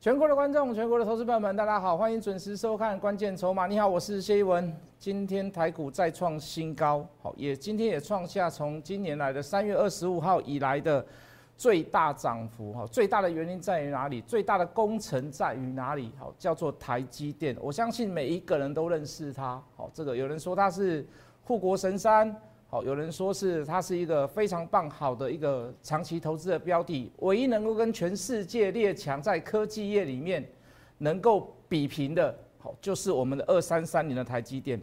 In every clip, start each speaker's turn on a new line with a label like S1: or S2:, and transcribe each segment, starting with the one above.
S1: 全国的观众，全国的投资朋友们，大家好，欢迎准时收看《关键筹码》。你好，我是谢一文。今天台股再创新高，好，也今天也创下从今年来的三月二十五号以来的最大涨幅。哈，最大的原因在于哪里？最大的工程在于哪里？好，叫做台积电。我相信每一个人都认识它。好，这个有人说它是护国神山。好，有人说是它是一个非常棒好的一个长期投资的标的，唯一能够跟全世界列强在科技业里面能够比拼的，好就是我们的二三三零的台积电。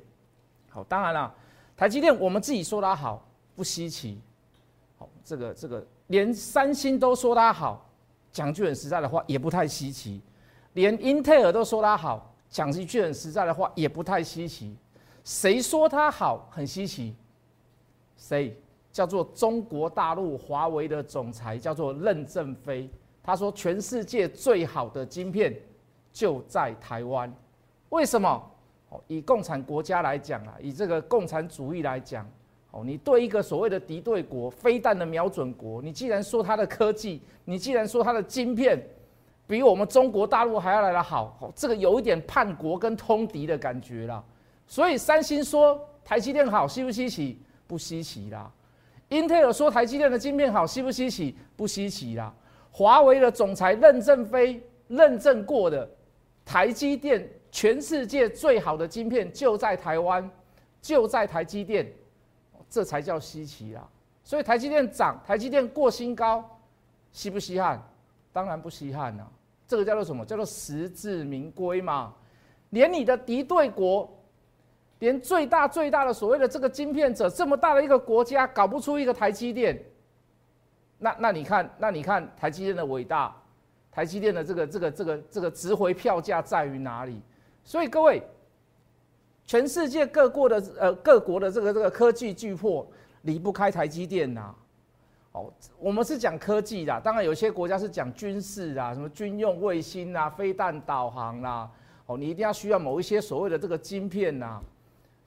S1: 好，当然了，台积电我们自己说它好不稀奇。好，这个这个连三星都说它好，讲句很实在的话也不太稀奇。连英特尔都说它好，讲一句很实在的话也不太稀奇。谁说它好很稀奇？谁叫做中国大陆华为的总裁叫做任正非，他说全世界最好的晶片就在台湾，为什么？哦，以共产国家来讲啊，以这个共产主义来讲，哦，你对一个所谓的敌对国、飞弹的瞄准国，你既然说它的科技，你既然说它的晶片比我们中国大陆还要来得好，哦，这个有一点叛国跟通敌的感觉了。所以三星说台积电好，稀不稀奇？不稀奇啦，英特尔说台积电的晶片好，稀不稀奇？不稀奇啦。华为的总裁任正非认证过的，台积电全世界最好的晶片就在台湾，就在台积电，这才叫稀奇啦。所以台积电涨，台积电过新高，稀不稀罕？当然不稀罕呐。这个叫做什么？叫做实至名归嘛。连你的敌对国。连最大最大的所谓的这个晶片者这么大的一个国家搞不出一个台积电，那那你看那你看台积电的伟大，台积电的这个这个这个这个值回票价在于哪里？所以各位，全世界各国的呃各国的这个这个科技巨擘离不开台积电呐。哦，我们是讲科技的，当然有些国家是讲军事啊，什么军用卫星啊、飞弹导航啦。哦，你一定要需要某一些所谓的这个晶片呐。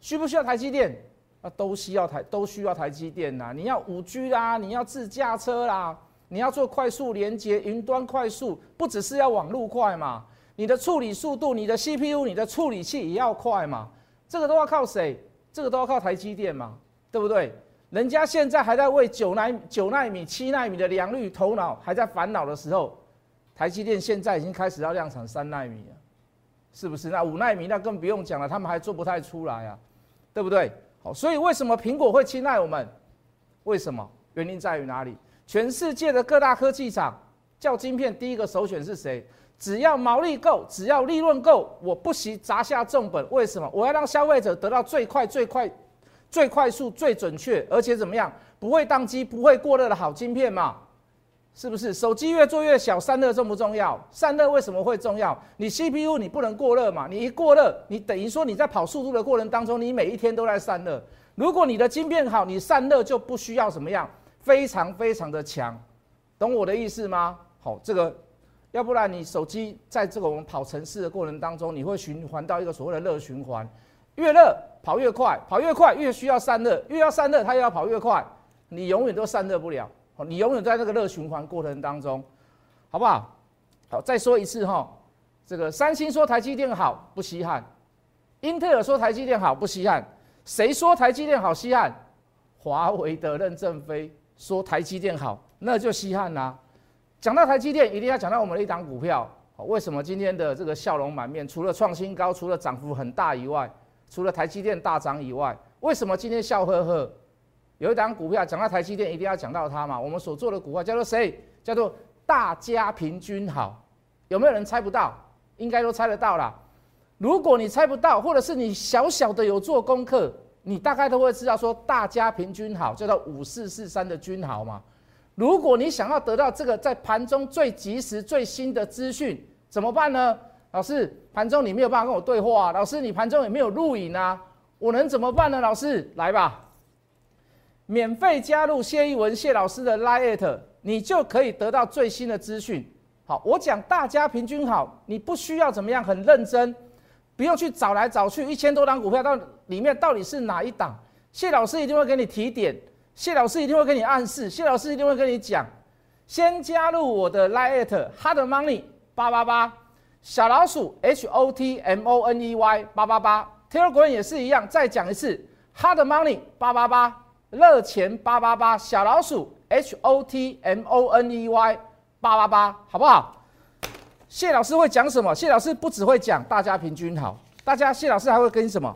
S1: 需不需要台积电？啊，都需要台，都需要台积电呐。你要五 G 啦，你要自驾车啦，你要做快速连接、云端快速，不只是要网络快嘛？你的处理速度、你的 CPU、你的处理器也要快嘛？这个都要靠谁？这个都要靠台积电嘛？对不对？人家现在还在为九纳九纳米、七纳米的良率头脑还在烦恼的时候，台积电现在已经开始要量产三纳米了，是不是？那五纳米那更不用讲了，他们还做不太出来啊。对不对？好，所以为什么苹果会青睐我们？为什么？原因在于哪里？全世界的各大科技厂叫晶片，第一个首选是谁？只要毛利够，只要利润够，我不惜砸下重本。为什么？我要让消费者得到最快、最快、最快速、最准确，而且怎么样？不会宕机、不会过热的好晶片嘛？是不是手机越做越小，散热重不重要？散热为什么会重要？你 CPU 你不能过热嘛？你一过热，你等于说你在跑速度的过程当中，你每一天都在散热。如果你的晶片好，你散热就不需要什么样，非常非常的强，懂我的意思吗？好，这个要不然你手机在这个我们跑城市的过程当中，你会循环到一个所谓的热循环，越热跑越快，跑越快越需要散热，越要散热它又要跑越快，你永远都散热不了。你永远在这个热循环过程当中，好不好？好，再说一次哈，这个三星说台积电好不稀罕，英特尔说台积电好不稀罕，谁说台积电好稀罕？华为的任正非说台积电好，那就稀罕啦。讲到台积电，一定要讲到我们的一档股票。为什么今天的这个笑容满面？除了创新高，除了涨幅很大以外，除了台积电大涨以外，为什么今天笑呵呵？有一档股票讲到台积电，一定要讲到它嘛。我们所做的股票叫做谁？叫做大家平均好。有没有人猜不到？应该都猜得到啦。如果你猜不到，或者是你小小的有做功课，你大概都会知道说大家平均好叫做五四四三的均好嘛。如果你想要得到这个在盘中最及时、最新的资讯，怎么办呢？老师，盘中你没有办法跟我对话。老师，你盘中也没有录影啊？我能怎么办呢？老师，来吧。免费加入谢一文谢老师的 Lite，你就可以得到最新的资讯。好，我讲大家平均好，你不需要怎么样很认真，不用去找来找去一千多档股票到里面到底是哪一档，谢老师一定会给你提点，谢老师一定会给你暗示，谢老师一定会跟你讲。先加入我的 Lite Hard Money 八八八，小老鼠 H O T M O N E Y 八八八，Telegram 也是一样，再讲一次，Hard Money 八八八，热钱八八八，小老鼠 H O T M O N E Y 八八八，好不好？谢老师会讲什么？谢老师不只会讲大家平均好，大家谢老师还会跟你什么？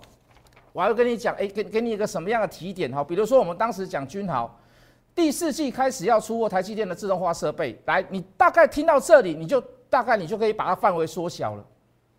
S1: 我还会跟你讲，哎，给给你一个什么样的提点哈？比如说我们当时讲君豪，第四季开始要出货台积电的自动化设备，来，你大概听到这里，你就大概你就可以把它范围缩小了，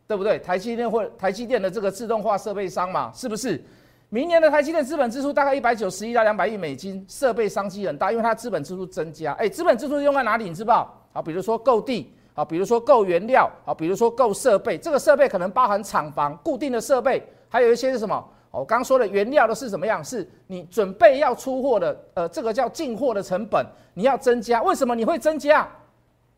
S1: 对不对？台积电或台积电的这个自动化设备商嘛，是不是？明年的台积电资本支出大概一百九十亿到两百亿美金，设备商机很大，因为它资本支出增加。哎，资本支出用在哪里？你知道？好，比如说购地，好，比如说购原料，好，比如说购设备。这个设备可能包含厂房、固定的设备，还有一些是什么？我刚刚说的原料的是什么样？是你准备要出货的，呃，这个叫进货的成本，你要增加。为什么你会增加？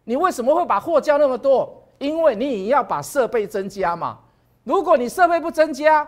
S1: 你为什么会把货交那么多？因为你也要把设备增加嘛。如果你设备不增加，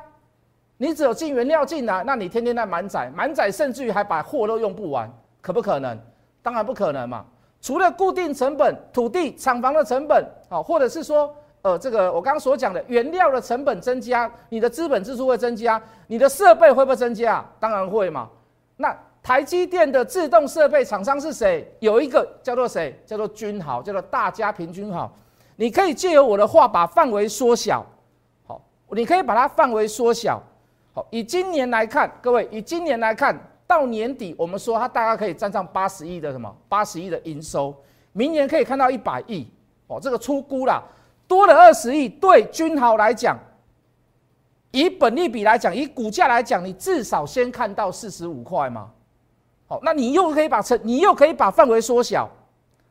S1: 你只有进原料进来，那你天天在满载，满载，甚至于还把货都用不完，可不可能？当然不可能嘛。除了固定成本、土地、厂房的成本，好，或者是说。呃，这个我刚刚所讲的原料的成本增加，你的资本支出会增加，你的设备会不会增加？当然会嘛。那台积电的自动设备厂商是谁？有一个叫做谁？叫做君豪，叫做大家平均好。你可以借由我的话把范围缩小，好，你可以把它范围缩小。好，以今年来看，各位，以今年来看到年底，我们说它大概可以站上八十亿的什么？八十亿的营收，明年可以看到一百亿。哦，这个出估了。多了二十亿，对君豪来讲，以本利比来讲，以股价来讲，你至少先看到四十五块嘛。好，那你又可以把成，你又可以把范围缩小。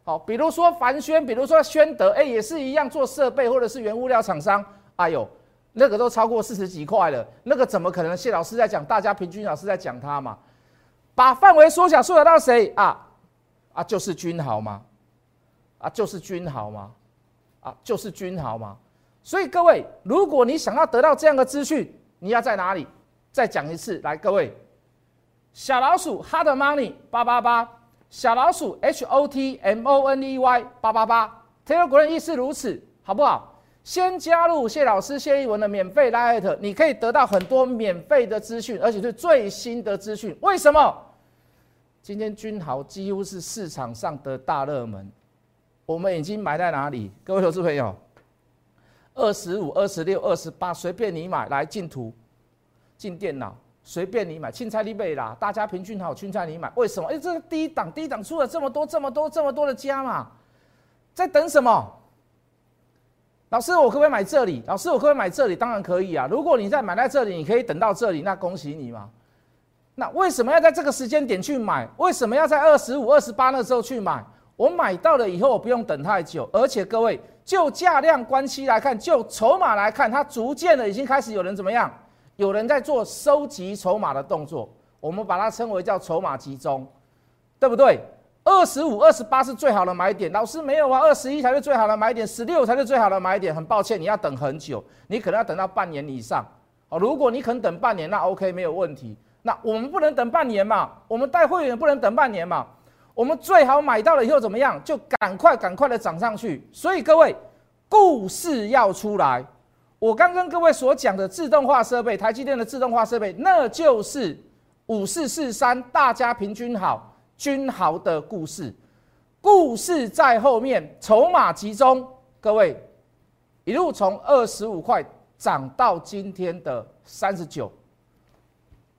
S1: 好，比如说凡轩，比如说宣德，哎，也是一样做设备或者是原物料厂商。哎呦，那个都超过四十几块了，那个怎么可能？谢老师在讲，大家平均老师在讲他嘛。把范围缩小，缩小到谁啊？啊，就是君豪吗？啊，就是君豪吗？啊，就是君豪嘛，所以各位，如果你想要得到这样的资讯，你要在哪里？再讲一次，来，各位，小老鼠 hard money 八八八，小老鼠 h o t m o n e y 八八八，Telegram 亦是如此，好不好？先加入谢老师谢一文的免费 Light，你可以得到很多免费的资讯，而且是最新的资讯。为什么？今天君豪几乎是市场上的大热门。我们已经买在哪里？各位投资朋友，二十五、二十六、二十八，随便你买来进图、进电脑，随便你买。青菜你买啦，大家平均好，青菜你买。为什么？哎，这个低档、低档出了这么多、这么多、这么多的家嘛，在等什么？老师，我可不可以买这里？老师，我可不可以买这里？当然可以啊！如果你在买在这里，你可以等到这里，那恭喜你嘛。那为什么要在这个时间点去买？为什么要在二十五、二十八那时候去买？我买到了以后，我不用等太久，而且各位就价量关系来看，就筹码来看，它逐渐的已经开始有人怎么样？有人在做收集筹码的动作，我们把它称为叫筹码集中，对不对？二十五、二十八是最好的买点，老师没有啊，二十一才是最好的买点，十六才是最好的买点。很抱歉，你要等很久，你可能要等到半年以上。哦，如果你肯等半年，那 OK 没有问题。那我们不能等半年嘛，我们带会员不能等半年嘛。我们最好买到了以后怎么样？就赶快赶快的涨上去。所以各位，故事要出来。我刚跟各位所讲的自动化设备，台积电的自动化设备，那就是五四四三，大家平均好，君豪的故事。故事在后面，筹码集中。各位，一路从二十五块涨到今天的三十九。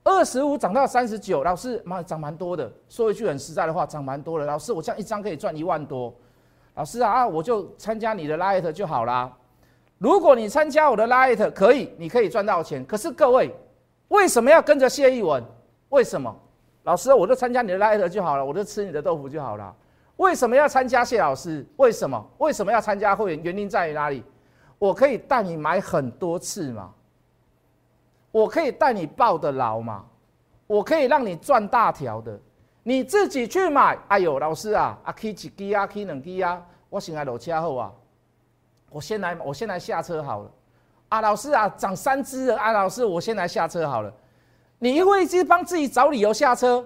S1: 二十五涨到三十九，老师妈涨蛮多的。说一句很实在的话，涨蛮多的。老师，我这样一张可以赚一万多。老师啊，我就参加你的 Light 就好啦。如果你参加我的 Light 可以，你可以赚到钱。可是各位，为什么要跟着谢一文？为什么？老师，我就参加你的 Light 就好了，我就吃你的豆腐就好了。为什么要参加谢老师？为什么？为什么要参加会员？原因在于哪里？我可以带你买很多次嘛。我可以带你抱的牢嘛？我可以让你赚大条的，你自己去买。哎呦，老师啊，啊，K 几 G 啊，K 两 G 啊，我先来落车后啊，我先来，我先来下车好了。啊，老师啊，涨三只了。啊，老师，我先来下车好了。你会一直帮自己找理由下车？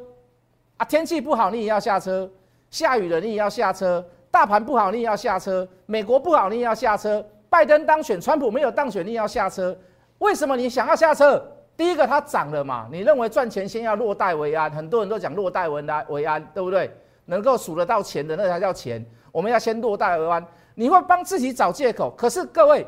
S1: 啊，天气不好你也要下车，下雨了你也要下车，大盘不好你也要下车，美国不好你也要下车。拜登当选，川普没有当选，你也要下车。为什么你想要下车？第一个，它涨了嘛，你认为赚钱先要落袋为安，很多人都讲落袋为安，为安，对不对？能够数得到钱的那才叫钱，我们要先落袋为安。你会帮自己找借口，可是各位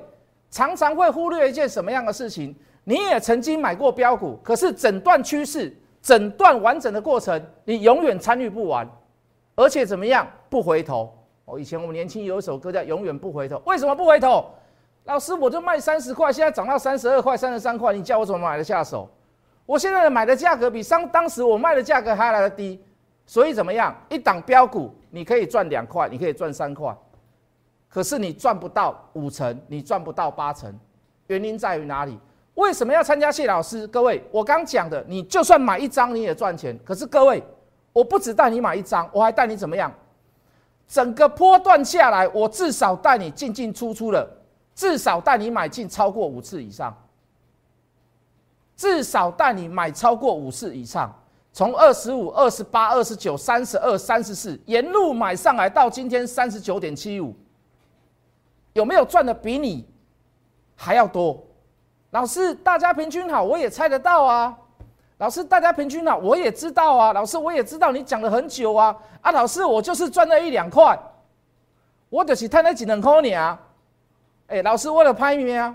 S1: 常常会忽略一件什么样的事情？你也曾经买过标股，可是整段趋势、整段完整的过程，你永远参与不完，而且怎么样不回头？哦，以前我们年轻有一首歌叫《永远不回头》，为什么不回头？老师，我就卖三十块，现在涨到三十二块、三十三块，你叫我怎么买得下手？我现在买的价格比当当时我卖的价格还来的低，所以怎么样？一档标股你可以赚两块，你可以赚三块。可是你赚不到五成，你赚不到八成，原因在于哪里？为什么要参加谢老师？各位，我刚讲的，你就算买一张你也赚钱。可是各位，我不只带你买一张，我还带你怎么样？整个波段下来，我至少带你进进出出了，至少带你买进超过五次以上，至少带你买超过五次以上，从二十五、二十八、二十九、三十二、三十四，沿路买上来到今天三十九点七五。有没有赚的比你还要多？老师，大家平均好，我也猜得到啊。老师，大家平均好，我也知道啊。老师，我也知道你讲了很久啊。啊，老师，我就是赚那一两块，我就是赚那几两块呢。哎，老师，我了拍名啊，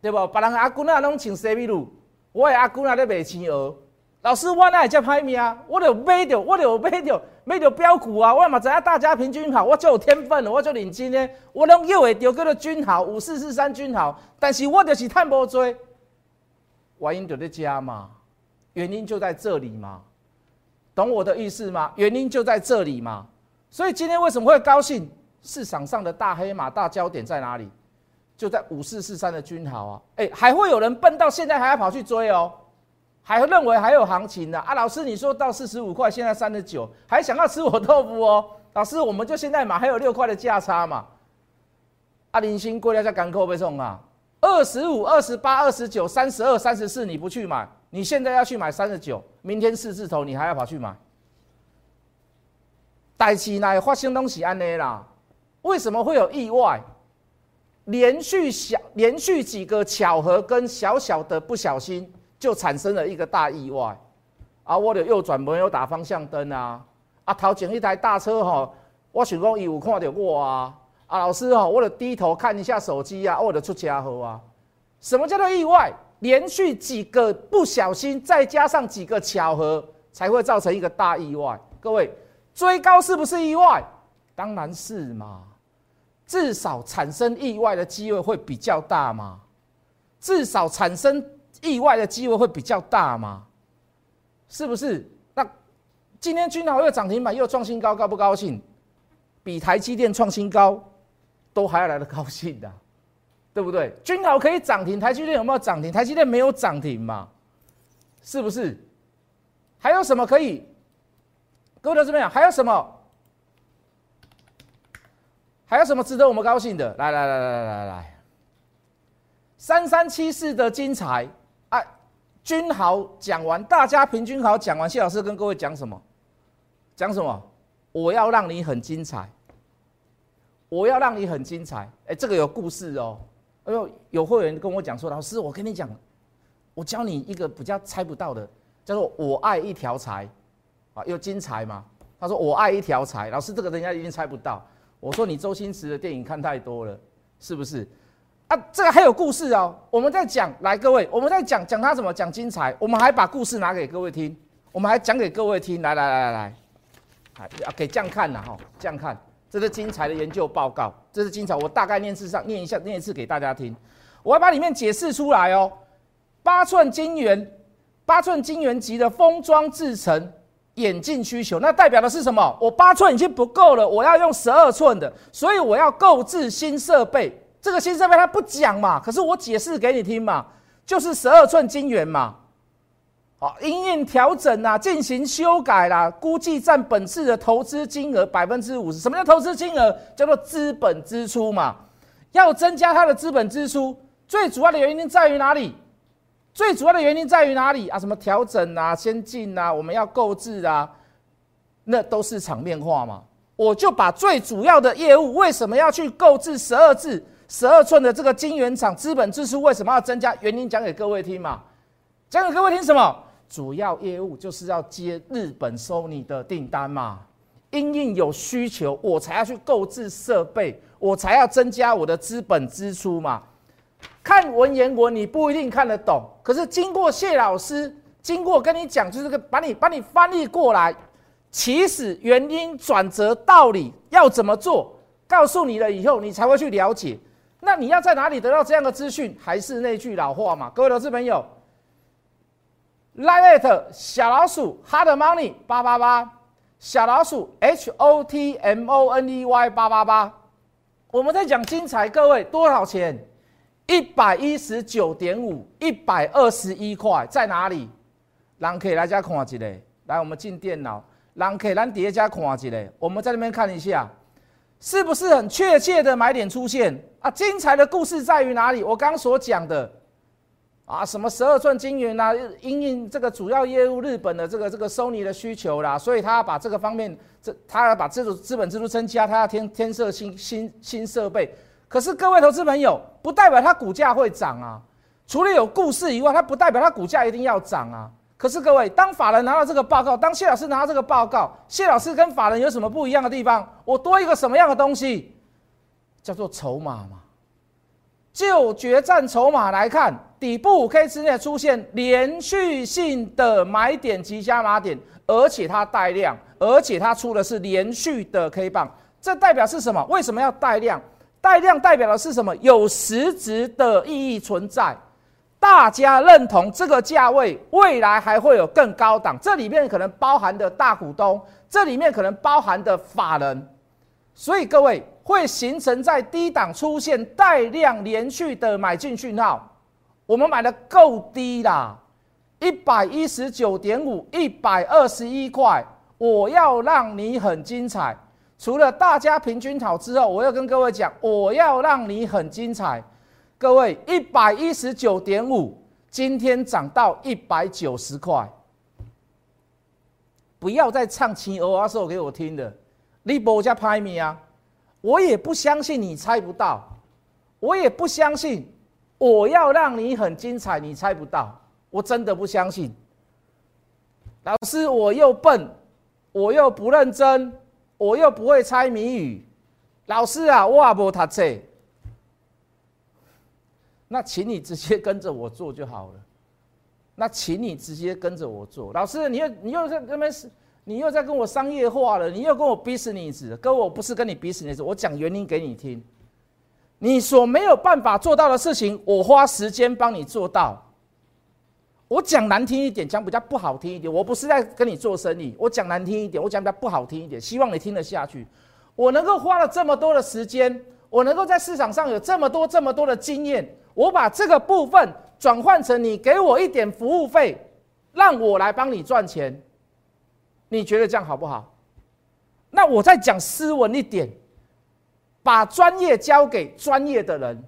S1: 对不？别人阿姑那拢请 C B 路，我也阿姑那咧卖青鹅。老师，我那也叫拍面啊，我有买着，我有买着。没有标股啊，我嘛知影大家平均好，我就有天分了，我就领金呢。我拢又会丢叫做均好，五四四三均好，但是我就是探无追，原因就在加嘛，原因就在这里嘛，懂我的意思吗？原因就在这里嘛。所以今天为什么会高兴？市场上的大黑马大焦点在哪里？就在五四四三的均好啊，哎，还会有人笨到现在还要跑去追哦。还认为还有行情呢啊！老师，你说到四十五块，现在三十九，还想要吃我豆腐哦？老师，我们就现在买，还有六块的价差嘛？啊，零星过了在港口被送啊，二十五、二十八、二十九、三十二、三十四，你不去买，你现在要去买三十九，明天四字头你还要跑去买？代期内发生东西安内啦？为什么会有意外？连续小连续几个巧合跟小小的不小心。就产生了一个大意外，啊，我的右转没有打方向灯啊，啊，头前一台大车哈，我想讲有看到我啊，啊，老师哈，我得低头看一下手机啊，我得出家伙啊，什么叫做意外？连续几个不小心，再加上几个巧合，才会造成一个大意外。各位，追高是不是意外？当然是嘛，至少产生意外的机会会比较大嘛，至少产生。意外的机会会比较大吗？是不是？那今天君豪又涨停板又创新高，高不高兴？比台积电创新高都还要来的高兴的，对不对？君豪可以涨停，台积电有没有涨停？台积电没有涨停嘛？是不是？还有什么可以？各位怎么样？还有什么？还有什么值得我们高兴的？来来来来来来来，三三七四的精彩。君豪讲完，大家平均好讲完。谢老师跟各位讲什么？讲什么？我要让你很精彩，我要让你很精彩。哎，这个有故事哦。哎呦，有会员跟我讲说，老师，我跟你讲，我教你一个比较猜不到的，叫做“我爱一条财”，啊，有精彩吗？他说“我爱一条财”，老师这个人家一定猜不到。我说你周星驰的电影看太多了，是不是？啊，这个还有故事哦。我们在讲，来各位，我们在讲讲他怎么讲精彩。我们还把故事拿给各位听，我们还讲给各位听。来来来来来，啊，给这样看呐哈，这样看，这是精彩的研究报告，这是精彩。我大概念次上念一下，念一次给大家听。我要把里面解释出来哦。八寸金元，八寸金元级的封装制成眼镜需求，那代表的是什么？我八寸已经不够了，我要用十二寸的，所以我要购置新设备。这个新设备他不讲嘛，可是我解释给你听嘛，就是十二寸晶圆嘛，好，因应调整啊，进行修改啦，估计占本次的投资金额百分之五十。什么叫投资金额？叫做资本支出嘛，要增加它的资本支出，最主要的原因在于哪里？最主要的原因在于哪里啊？什么调整啊、先进啊，我们要购置啊，那都是场面化嘛。我就把最主要的业务为什么要去购置十二字？十二寸的这个晶圆厂资本支出为什么要增加？原因讲给各位听嘛，讲给各位听什么？主要业务就是要接日本收你的订单嘛，因应有需求，我才要去购置设备，我才要增加我的资本支出嘛。看文言文你不一定看得懂，可是经过谢老师，经过跟你讲，就是个把你把你翻译过来，起始原因、转折、道理要怎么做，告诉你了以后，你才会去了解。那你要在哪里得到这样的资讯？还是那句老话嘛，各位投资朋友，Lite 小老鼠 Hard Money 八八八，小老鼠 H O T M O N E Y 八八八，我们在讲精彩，各位多少钱？一百一十九点五，一百二十一块在哪里？人可以来家看一下。来，我们进电脑，人可以来叠加看一下。我们在那边看一下，是不是很确切的买点出现啊？精彩的故事在于哪里？我刚所讲的啊，什么十二寸晶圆啊，因应这个主要业务日本的这个这个 Sony 的需求啦，所以他要把这个方面，这他要把这种资本支出增加，他要添添设新新新设备。可是各位投资朋友，不代表它股价会涨啊！除了有故事以外，它不代表它股价一定要涨啊！可是各位，当法人拿到这个报告，当谢老师拿到这个报告，谢老师跟法人有什么不一样的地方？我多一个什么样的东西？叫做筹码嘛。就决战筹码来看，底部五 K 之内出现连续性的买点及加码点，而且它带量，而且它出的是连续的 K 棒，这代表是什么？为什么要带量？带量代表的是什么？有实质的意义存在，大家认同这个价位，未来还会有更高档。这里面可能包含的大股东，这里面可能包含的法人，所以各位会形成在低档出现带量连续的买进讯号。我们买的够低啦，一百一十九点五，一百二十一块，我要让你很精彩。除了大家平均好之后，我要跟各位讲，我要让你很精彩。各位，一百一十九点五，今天涨到一百九十块，不要再唱情鹅啊手给我听的，你博加拍米啊！我也不相信你猜不到，我也不相信，我要让你很精彩，你猜不到，我真的不相信。老师，我又笨，我又不认真。我又不会猜谜语，老师啊，我也不读册，那请你直接跟着我做就好了。那请你直接跟着我做，老师，你又你又在那边是，你又在跟我商业化了，你又跟我 business，跟我不是跟你 business，我讲原因给你听。你所没有办法做到的事情，我花时间帮你做到。我讲难听一点，讲比较不好听一点。我不是在跟你做生意，我讲难听一点，我讲比较不好听一点，希望你听得下去。我能够花了这么多的时间，我能够在市场上有这么多这么多的经验，我把这个部分转换成你给我一点服务费，让我来帮你赚钱，你觉得这样好不好？那我再讲斯文一点，把专业交给专业的人。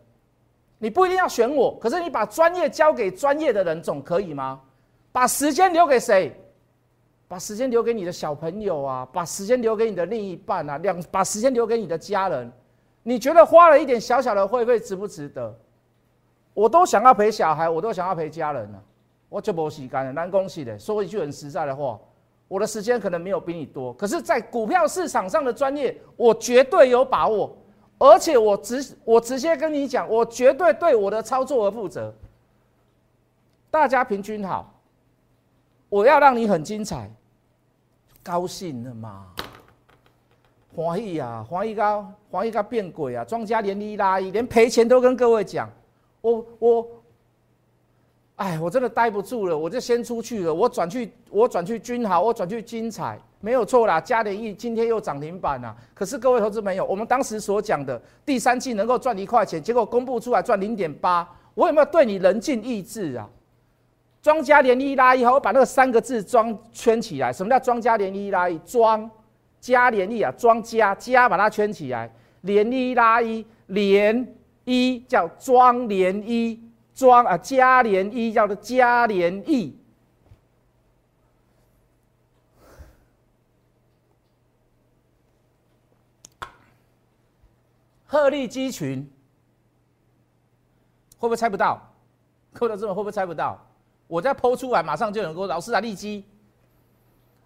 S1: 你不一定要选我，可是你把专业交给专业的人总可以吗？把时间留给谁？把时间留给你的小朋友啊，把时间留给你的另一半啊，两把时间留给你的家人。你觉得花了一点小小的会费值不值得？我都想要陪小孩，我都想要陪家人了。我就没洗干了，难恭喜的。说一句很实在的话，我的时间可能没有比你多，可是，在股票市场上的专业，我绝对有把握。而且我直我直接跟你讲，我绝对对我的操作而负责。大家平均好，我要让你很精彩，高兴了吗？华谊啊，华谊高，华谊高变鬼啊！庄家连一拉一，连赔钱都跟各位讲，我我。哎，我真的待不住了，我就先出去了。我转去，我转去君豪，我转去精彩，没有错啦。嘉联益今天又涨停板了。可是各位投资朋友，我们当时所讲的第三季能够赚一块钱，结果公布出来赚零点八，我有没有对你人尽意志啊？庄家连一拉一，好，我把那个三个字装圈起来。什么叫庄家连一拉一？庄加连益啊，庄家加把它圈起来，连一拉一，连一叫庄连一。装啊，加联一叫做加联益，鹤立鸡群，会不会猜不到？各位投资者会不会猜不到？我再剖出来，马上就能够：“老师啊，立鸡。”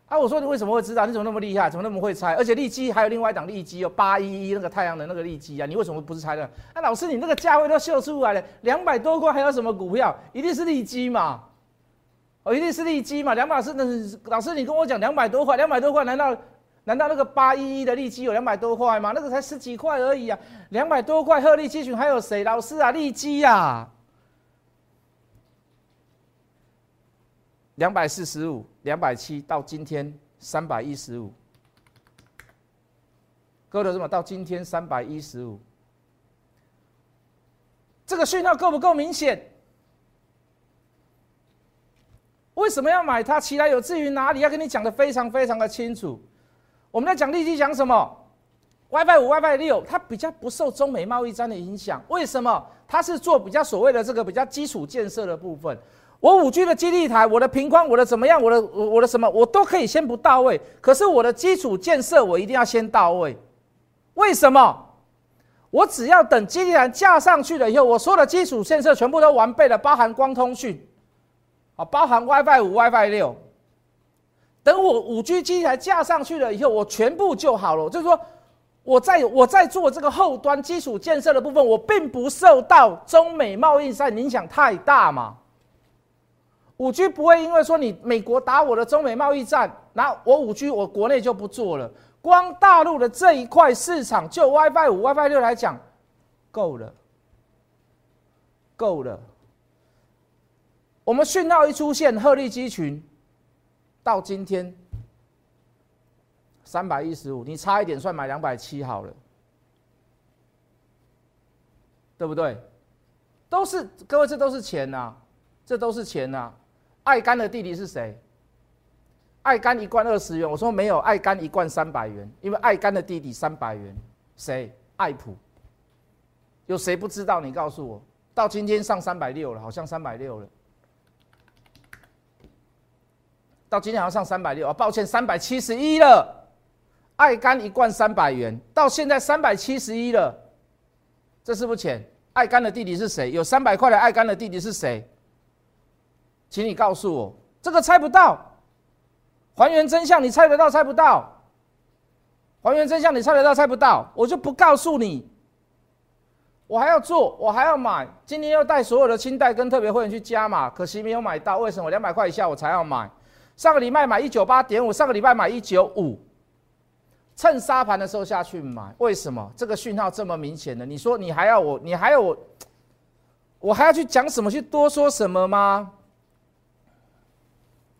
S1: 啊，我说你为什么会知道？你怎么那么厉害？怎么那么会猜？而且利基还有另外一档利基哦，八一一那个太阳能那个利基啊，你为什么不是猜的？啊，老师你那个价位都秀出来了，两百多块还有什么股票？一定是利基嘛？哦，一定是利基嘛？两百是那老师你跟我讲两百多块，两百多块难道难道那个八一一的利基有两百多块吗？那个才十几块而已啊，两百多块鹤立鸡群还有谁？老师啊，利基呀。两百四十五，两百七到今天三百一十五，各位的什么？到今天三百一十五，这个讯号够不够明显？为什么要买它？其来有至于哪里？要跟你讲的非常非常的清楚。我们在讲利息讲什么？WiFi 五、WiFi 六，它比较不受中美贸易战的影响。为什么？它是做比较所谓的这个比较基础建设的部分。我五 G 的基地台，我的频宽，我的怎么样，我的我我的什么，我都可以先不到位。可是我的基础建设，我一定要先到位。为什么？我只要等基地台架上去了以后，我所有的基础建设全部都完备了，包含光通讯，啊，包含 WiFi 五、WiFi 六。等我五 G 基地台架上去了以后，我全部就好了。就是说，我在我在做这个后端基础建设的部分，我并不受到中美贸易战影响太大嘛。五 G 不会因为说你美国打我的中美贸易战，那我五 G 我国内就不做了。光大陆的这一块市场，就 WiFi 五、WiFi 六来讲，够了，够了。我们讯号一出现，鹤立鸡群，到今天三百一十五，你差一点算买两百七好了，对不对？都是各位，这都是钱呐，这都是钱呐。爱肝的弟弟是谁？爱肝一罐二十元，我说没有，爱肝一罐三百元，因为爱肝的弟弟三百元，谁？爱普，有谁不知道？你告诉我，到今天上三百六了，好像三百六了，到今天好像上三百六啊，抱歉，三百七十一了。爱肝一罐三百元，到现在三百七十一了，这是不钱？爱肝的弟弟是谁？有三百块的爱肝的弟弟是谁？请你告诉我，这个猜不到，还原真相，你猜得到猜不到？还原真相，你猜得到猜不到？我就不告诉你，我还要做，我还要买，今天要带所有的清代跟特别会员去加码，可惜没有买到，为什么？两百块以下我才要买。上个礼拜买一九八点五，上个礼拜买一九五，趁沙盘的时候下去买，为什么？这个讯号这么明显的，你说你还要我，你还要我，我还要去讲什么，去多说什么吗？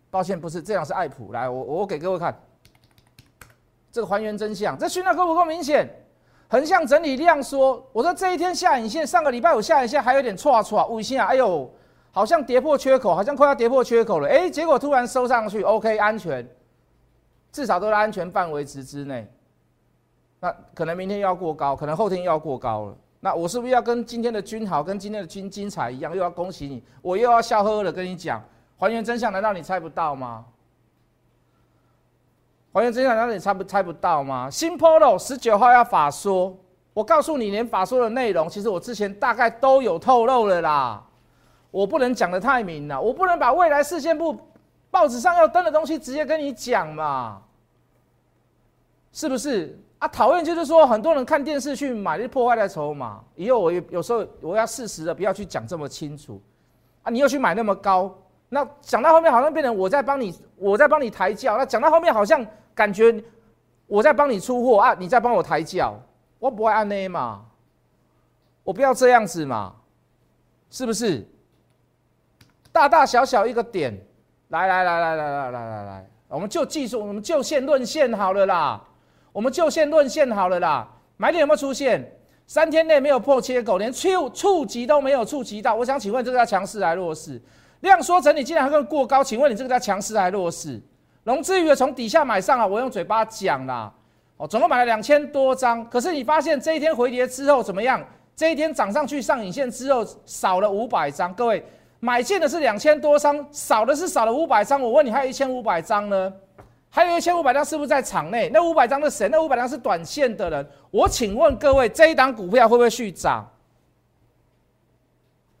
S1: 抱歉，不是这样，是爱普。来，我我给各位看，这个还原真相，这讯号够不够明显？横向整理量缩，我说这一天下影线，上个礼拜五下影线还有点错错，五线啊，哎呦，好像跌破缺口，好像快要跌破缺口了，哎，结果突然收上去，OK，安全，至少都在安全范围值之内。那可能明天又要过高，可能后天又要过高了。那我是不是要跟今天的君豪跟今天的君精彩一样，又要恭喜你，我又要笑呵呵的跟你讲。还原真相，难道你猜不到吗？还原真相，难道你猜不猜不到吗？新 Polo 十九号要法说，我告诉你，连法说的内容，其实我之前大概都有透露了啦。我不能讲的太明了，我不能把未来事件部报纸上要登的东西直接跟你讲嘛，是不是啊？讨厌就是说，很多人看电视去买，就破坏了筹码。以后我有时候我要适时的，不要去讲这么清楚啊。你又去买那么高。那讲到后面好像变成我在帮你，我在帮你抬轿。那讲到后面好像感觉我在帮你出货啊，你在帮我抬轿。我不会按 A 嘛，我不要这样子嘛，是不是？大大小小一个点，来来来来来来来来来，我们就技术，我们就线论线好了啦，我们就线论线好了啦。买点有没有出现？三天内没有破切口，连触触及都没有触及到。我想请问，这个叫强势还是弱势？量缩整理竟然还更过高，请问你这个叫强势还是弱势？融资余额从底下买上啊，我用嘴巴讲啦，哦，总共买了两千多张，可是你发现这一天回跌之后怎么样？这一天涨上去上影线之后少了五百张，各位买进的是两千多张，少的是少了五百张。我问你，还有一千五百张呢？还有一千五百张是不是在场内？那五百张是谁？那五百张是短线的人。我请问各位，这一档股票会不会续涨？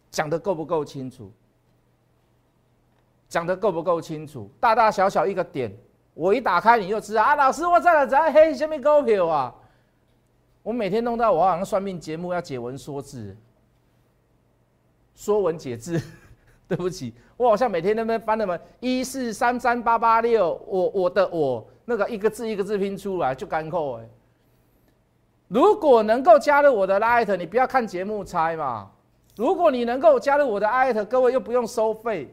S1: 讲的够不够清楚？讲的够不够清楚？大大小小一个点，我一打开你就知道啊！老师，我在哪在黑什么股票啊？我每天弄到我好像算命节目要解文说字，说文解字。对不起，我好像每天那边翻那么一四三三八八六，我我的我那个一个字一个字拼出来就干扣哎。如果能够加入我的 light，你不要看节目猜嘛。如果你能够加入我的 light，各位又不用收费。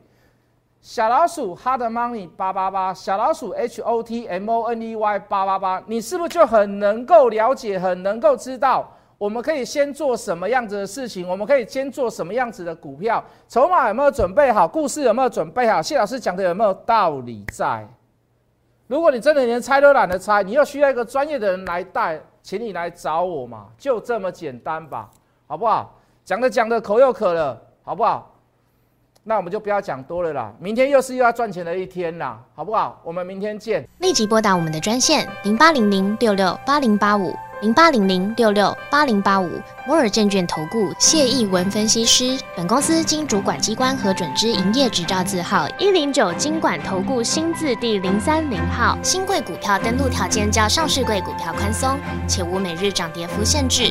S1: 小老鼠 hard money 八八八，小老鼠 h o t m o n e y 八八八，你是不是就很能够了解，很能够知道？我们可以先做什么样子的事情？我们可以先做什么样子的股票？筹码有没有准备好？故事有没有准备好？谢老师讲的有没有道理在？如果你真的连猜都懒得猜，你又需要一个专业的人来带，请你来找我嘛，就这么简单吧，好不好？讲着讲着口又渴了，好不好？那我们就不要讲多了啦。明天又是又要赚钱的一天啦，好不好？我们明天见。
S2: 立即拨打我们的专线零八零零六六八零八五。零八零零六六八零八五摩尔证券投顾谢义文分析师，本公司经主管机关核准之营业执照字号一零九金管投顾新字第零三零号。新贵股票登录条件较上市贵股票宽松，且无每日涨跌幅限制。